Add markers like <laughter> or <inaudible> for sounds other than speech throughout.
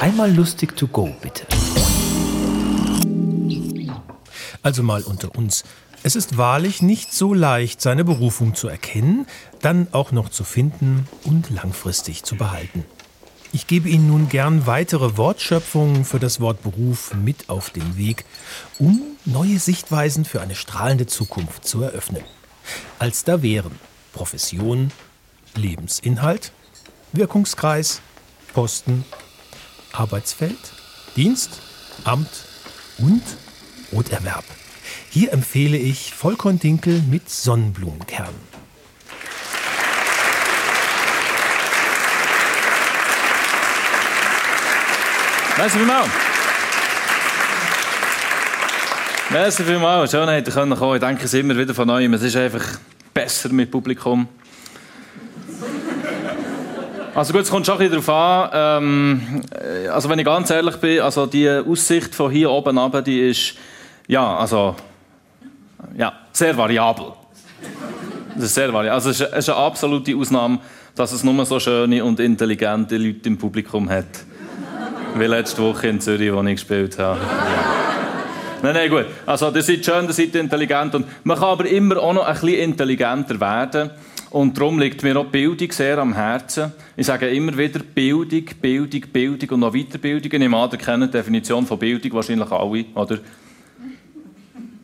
Einmal lustig to go, bitte. Also mal unter uns. Es ist wahrlich nicht so leicht, seine Berufung zu erkennen, dann auch noch zu finden und langfristig zu behalten. Ich gebe Ihnen nun gern weitere Wortschöpfungen für das Wort Beruf mit auf den Weg, um neue Sichtweisen für eine strahlende Zukunft zu eröffnen. Als da wären Profession, Lebensinhalt, Wirkungskreis, Posten, Arbeitsfeld, Dienst, Amt und Broterwerb. Hier empfehle ich Vollkorndinkel mit Sonnenblumenkern. Merci vielmals. Merci vielmals. Schön, dass ihr kommen Ich denke es immer wieder von euch. Es ist einfach besser mit Publikum. Also gut, es kommt schon ein bisschen darauf an. Ähm, also wenn ich ganz ehrlich bin, also die Aussicht von hier oben runter, die ist ja, also ja, sehr variabel. Das ist sehr variabel. Also es ist, eine absolute Ausnahme, dass es nur so schöne und intelligente Leute im Publikum hat. Wie letzte Woche in Zürich, wo ich gespielt habe. Nein, nein, gut. Also, ihr seid schön, ihr seid intelligent. Und man kann aber immer auch noch ein bisschen intelligenter werden. Und darum liegt mir auch Bildung sehr am Herzen. Ich sage immer wieder Bildung, Bildung, Bildung und noch Weiterbildung. Ich nehme an, ihr kennt die Definition von Bildung wahrscheinlich alle, oder?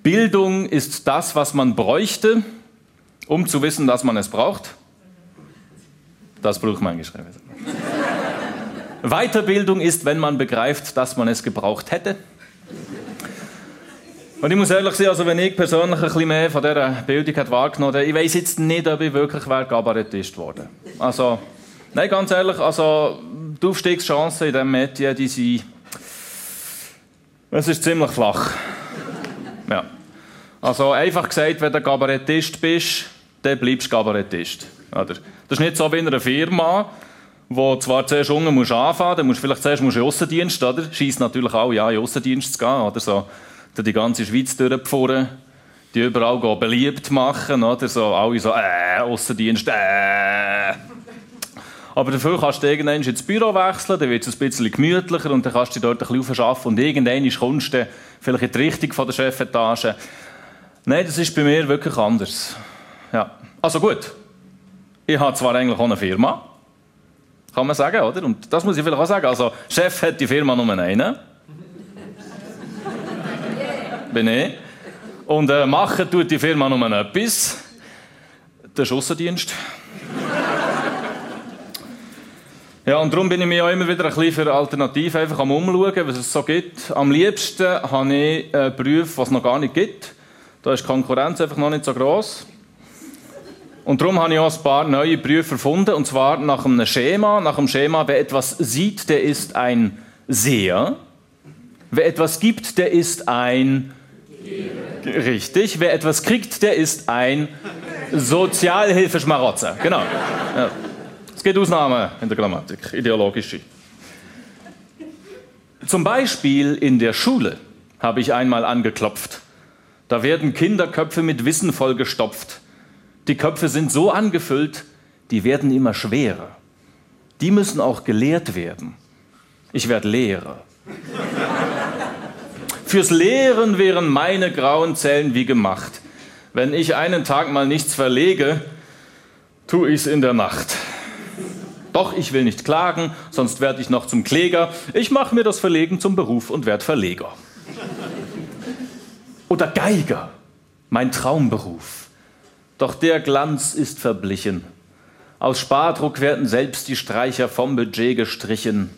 Bildung ist das, was man bräuchte, um zu wissen, dass man es braucht. Das braucht man geschrieben. <laughs> Weiterbildung ist, wenn man begreift, dass man es gebraucht hätte. Und ich muss ehrlich sagen, also wenn ich persönlich ein bisschen mehr von dieser Bildung hat wahrgenommen habe, ich weiß jetzt nicht, ob ich wirklich wäre Kabarettist geworden. Also, nein, ganz ehrlich, also die Aufstiegschancen in diesem Medien, die sind, es ist ziemlich flach. Ja. Also einfach gesagt, wenn du Kabarettist bist, dann bleibst du Kabarettist. Oder? Das ist nicht so wie in einer Firma, wo zwar zuerst unten musst anfangen, dann musst du vielleicht zuerst musst in Aussendienst, oder? Schießt natürlich auch, ja, in Aussendienst zu gehen, oder so. Dann die ganze Schweiz durchpfuhren, die überall gehen, beliebt machen, oder so, alle so, äh, Aussendienst, äh. Aber dafür kannst du irgendwann ins Büro wechseln, dann wird es ein bisschen gemütlicher und dann kannst du dich dort ein bisschen arbeiten und irgendwann kommst du vielleicht in die Richtung von der Chefetage. Nein, das ist bei mir wirklich anders. Ja. Also gut, ich habe zwar eigentlich auch eine Firma, kann man sagen, oder? Und das muss ich vielleicht auch sagen. Also, Chef hat die Firma nur einen. Bin ich. Und äh, machen tut die Firma nur etwas. Der Schussendienst. <laughs> Ja, und darum bin ich mir auch immer wieder ein bisschen für Alternativen einfach am Umschauen, was es so gibt. Am liebsten habe ich einen Beruf, was es noch gar nicht gibt. Da ist die Konkurrenz einfach noch nicht so groß. Und darum habe ich auch ein paar neue Berufe erfunden, und zwar nach einem Schema. Nach dem Schema, wer etwas sieht, der ist ein Seher. Wer etwas gibt, der ist ein... Richtig. Wer etwas kriegt, der ist ein Sozialhilfeschmarotzer. Genau. Ja. Es gibt Ausnahmen in der Grammatik, ideologische. Zum Beispiel in der Schule habe ich einmal angeklopft. Da werden Kinderköpfe mit Wissen vollgestopft. Die Köpfe sind so angefüllt, die werden immer schwerer. Die müssen auch gelehrt werden. Ich werde Lehrer. Fürs Lehren wären meine grauen Zellen wie gemacht. Wenn ich einen Tag mal nichts verlege, tu ich's in der Nacht. Doch ich will nicht klagen, sonst werde ich noch zum Kläger. Ich mache mir das Verlegen zum Beruf und werde Verleger. Oder Geiger, mein Traumberuf. Doch der Glanz ist verblichen. Aus Spardruck werden selbst die Streicher vom Budget gestrichen.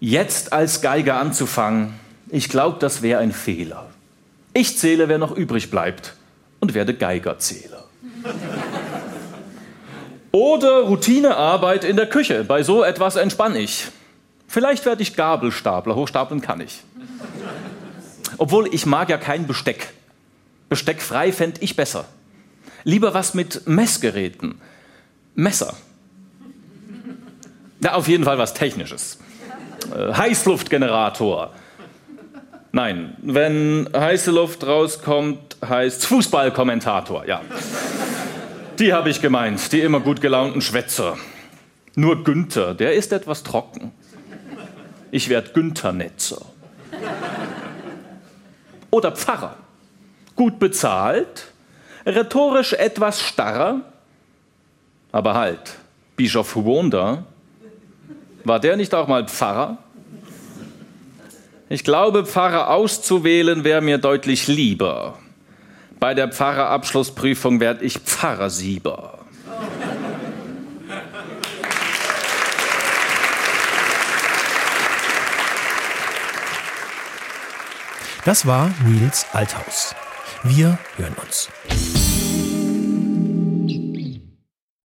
Jetzt als Geiger anzufangen, ich glaube, das wäre ein Fehler. Ich zähle, wer noch übrig bleibt und werde Geigerzähler. <laughs> Oder Routinearbeit in der Küche. Bei so etwas entspanne ich. Vielleicht werde ich Gabelstapler. Hochstapeln kann ich. Obwohl ich mag ja kein Besteck. Besteck frei fände ich besser. Lieber was mit Messgeräten. Messer. Ja, auf jeden Fall was Technisches. Äh, Heißluftgenerator. Nein, wenn heiße Luft rauskommt, heißt Fußballkommentator, ja. Die habe ich gemeint, die immer gut gelaunten Schwätzer. Nur Günther, der ist etwas trocken. ich werde Günther Netzer. Oder Pfarrer. Gut bezahlt, rhetorisch etwas starrer, aber halt, Bischof Huonda, war der nicht auch mal Pfarrer? Ich glaube, Pfarrer auszuwählen wäre mir deutlich lieber. Bei der Pfarrerabschlussprüfung werde ich Pfarrersieber. Das war Nils Althaus. Wir hören uns.